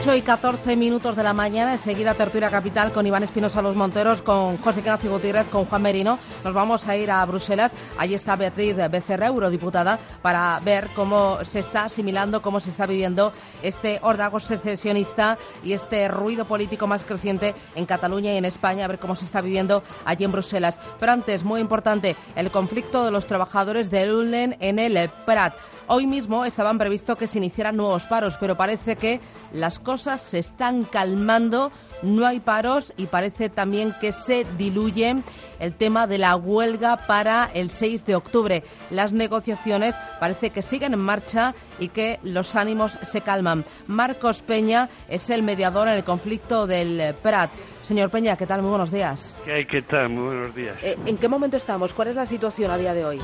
8 y 14 minutos de la mañana, enseguida Tertulia Capital con Iván Espinosa Los Monteros, con José Ignacio Gutiérrez, con Juan Merino. Nos vamos a ir a Bruselas. Allí está Beatriz Becerra, eurodiputada, para ver cómo se está asimilando, cómo se está viviendo este órdago secesionista y este ruido político más creciente en Cataluña y en España, a ver cómo se está viviendo allí en Bruselas. Pero antes, muy importante, el conflicto de los trabajadores de Ullen en el Prat. Hoy mismo estaban previsto que se iniciaran nuevos paros, pero parece que las cosas se están calmando, no hay paros y parece también que se diluye el tema de la huelga para el 6 de octubre. Las negociaciones parece que siguen en marcha y que los ánimos se calman. Marcos Peña es el mediador en el conflicto del Prat. Señor Peña, ¿qué tal? Muy buenos días. ¿Qué ¿Qué tal? Muy buenos días. Eh, ¿En qué momento estamos? ¿Cuál es la situación a día de hoy?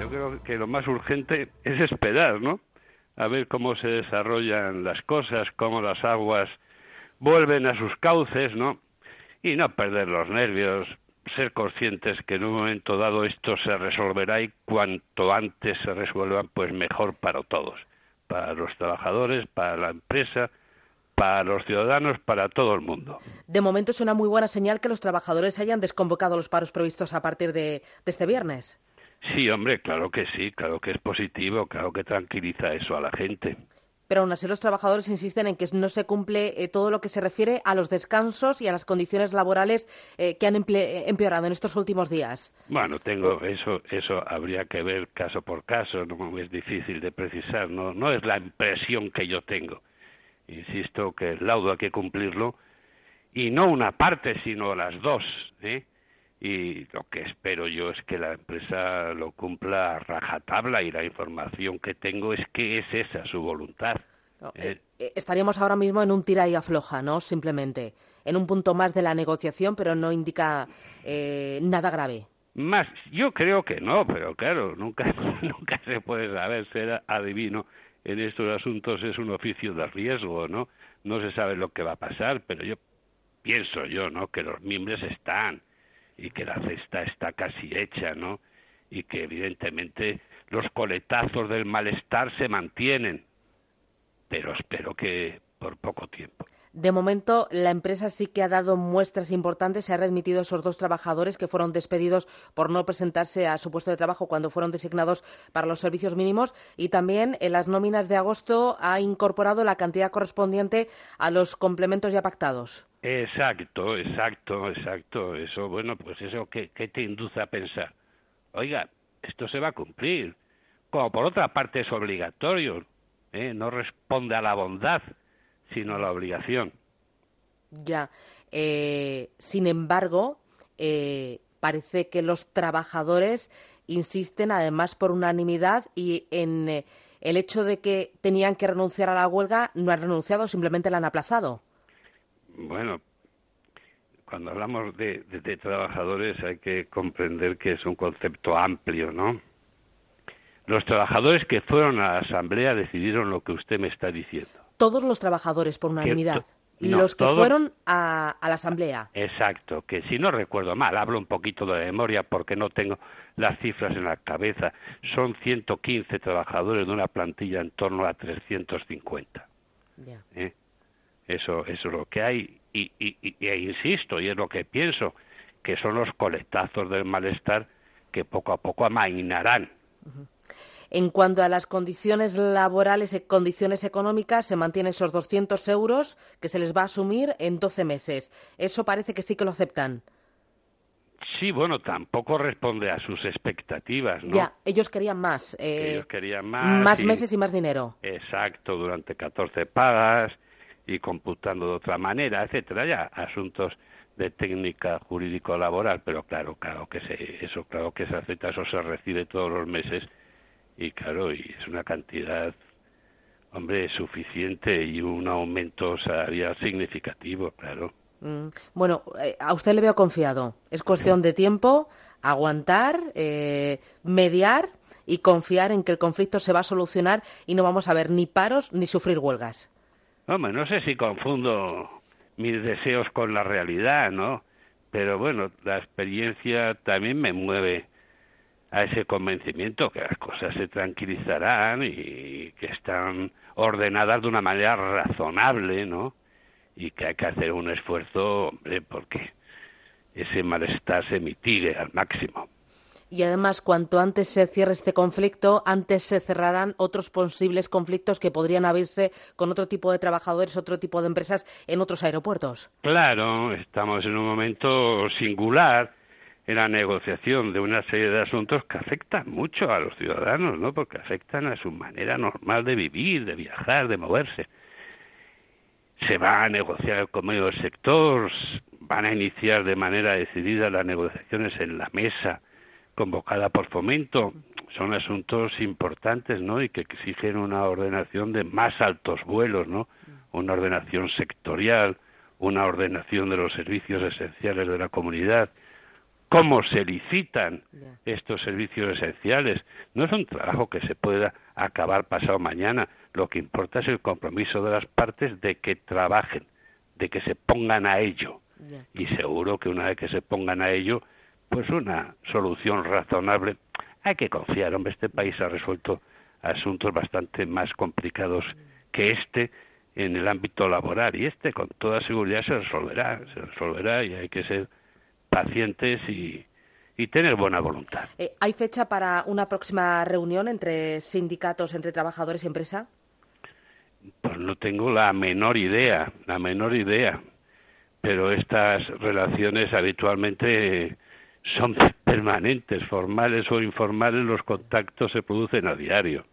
Yo creo que lo más urgente es esperar, ¿no? A ver cómo se desarrollan las cosas, cómo las aguas vuelven a sus cauces, ¿no? Y no perder los nervios, ser conscientes que en un momento dado esto se resolverá y cuanto antes se resuelva, pues mejor para todos, para los trabajadores, para la empresa, para los ciudadanos, para todo el mundo. De momento es una muy buena señal que los trabajadores hayan desconvocado los paros previstos a partir de, de este viernes. Sí, hombre, claro que sí, claro que es positivo, claro que tranquiliza eso a la gente. Pero aún así los trabajadores insisten en que no se cumple eh, todo lo que se refiere a los descansos y a las condiciones laborales eh, que han emple- empeorado en estos últimos días. Bueno, tengo eso, eso habría que ver caso por caso, no es difícil de precisar, no, no es la impresión que yo tengo. Insisto que el laudo hay que cumplirlo y no una parte, sino las dos, ¿eh? Y lo que espero yo es que la empresa lo cumpla a rajatabla y la información que tengo es que es esa su voluntad. No, Eh, eh, estaríamos ahora mismo en un tira y afloja, ¿no? Simplemente. En un punto más de la negociación, pero no indica eh, nada grave. Más, yo creo que no, pero claro, nunca, nunca se puede saber, ser adivino en estos asuntos es un oficio de riesgo, ¿no? No se sabe lo que va a pasar, pero yo pienso yo, ¿no? Que los miembros están y que la cesta está casi hecha, ¿no? Y que evidentemente los coletazos del malestar se mantienen, pero espero que por poco tiempo. De momento, la empresa sí que ha dado muestras importantes. Se ha readmitido a esos dos trabajadores que fueron despedidos por no presentarse a su puesto de trabajo cuando fueron designados para los servicios mínimos. Y también en las nóminas de agosto ha incorporado la cantidad correspondiente a los complementos ya pactados. Exacto, exacto, exacto. Eso, bueno, pues eso, ¿qué, qué te induce a pensar? Oiga, esto se va a cumplir. Como por otra parte es obligatorio, ¿eh? no responde a la bondad, sino a la obligación. Ya. Eh, sin embargo, eh, parece que los trabajadores insisten, además por unanimidad, y en eh, el hecho de que tenían que renunciar a la huelga, no han renunciado, simplemente la han aplazado. Bueno, cuando hablamos de, de- de trabajadores hay que comprender que es un concepto amplio, ¿no? Los trabajadores que fueron a la asamblea decidieron lo que usted me está diciendo. Todos los trabajadores, por unanimidad. no, los que todo- fueron a, a la asamblea. Exacto, que si no recuerdo mal, hablo un poquito de memoria porque no tengo las cifras en la cabeza, son 115 trabajadores de una plantilla en torno a 350. Ya. ¿eh? Eso, eso es lo que hay. Y, y, y- e insisto, y es lo que pienso, que son los coletazos del malestar que poco a poco amainarán. En cuanto a las condiciones laborales y condiciones económicas, se mantienen esos 200 euros que se les va a asumir en 12 meses. Eso parece que sí que lo aceptan. Sí, bueno, tampoco responde a sus expectativas, ¿no? Ya, ellos querían más. Eh, ellos querían más. más y- meses y más dinero. Exacto, durante 14 pagas y computando de otra manera, etcétera, ya asuntos de técnica jurídico-laboral, pero claro, claro que se, eso claro que se acepta, eso se recibe todos los meses y claro, y es una cantidad, hombre, suficiente y un aumento salarial significativo, claro. Mm, Bueno, eh, a usted le veo confiado. Es cuestión de tiempo, aguantar, eh, mediar y confiar en que el conflicto se va a solucionar y no vamos a ver ni paros ni sufrir huelgas. Hombre, no sé si confundo mis deseos con la realidad, ¿no? Pero bueno, la experiencia también me mueve a ese convencimiento que las cosas se tranquilizarán y que están ordenadas de una manera razonable, ¿no? Y que hay que hacer un esfuerzo, hombre, porque ese malestar se mitigue al máximo. Y además, cuanto antes se cierre este conflicto, antes se cerrarán otros posibles conflictos que podrían abrirse con otro tipo de trabajadores, otro tipo de empresas en otros aeropuertos. Claro, estamos en un momento singular en la negociación de una serie de asuntos que afectan mucho a los ciudadanos, ¿no? Porque afectan a su manera normal de vivir, de viajar, de moverse. Se va a negociar el convenio del sector, van a iniciar de manera decidida las negociaciones en la mesa convocada por fomento. Son asuntos importantes no y que exigen una ordenación de más altos vuelos no una ordenación sectorial una ordenación de los servicios esenciales de la comunidad. Cómo se licitan estos servicios esenciales no es un trabajo que se pueda acabar pasado mañana. Lo que importa es el compromiso de las partes de que trabajen de que se pongan a ello. Y seguro que una vez que se pongan a ello pues una solución razonable. Hay que confiar, hombre, este país ha resuelto asuntos bastante más complicados que este en el ámbito laboral y este con toda seguridad se resolverá, se resolverá y hay que ser pacientes y, y tener buena voluntad. Eh, ¿Hay fecha para una próxima reunión entre sindicatos, entre trabajadores y empresa? Pues no tengo la menor idea, la menor idea. Pero estas relaciones habitualmente son permanentes, formales o informales, los contactos se producen a diario.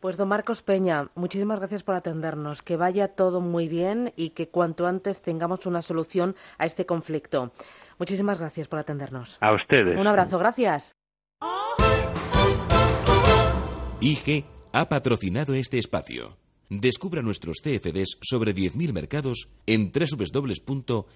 Pues don Marcos Peña, muchísimas gracias por atendernos. Que vaya todo muy bien y que cuanto antes tengamos una solución a este conflicto. Muchísimas gracias por atendernos. A ustedes. Un abrazo, gracias. IG ha patrocinado este espacio. Descubra nuestros CFDs sobre 10.000 mercados en www.ig.com.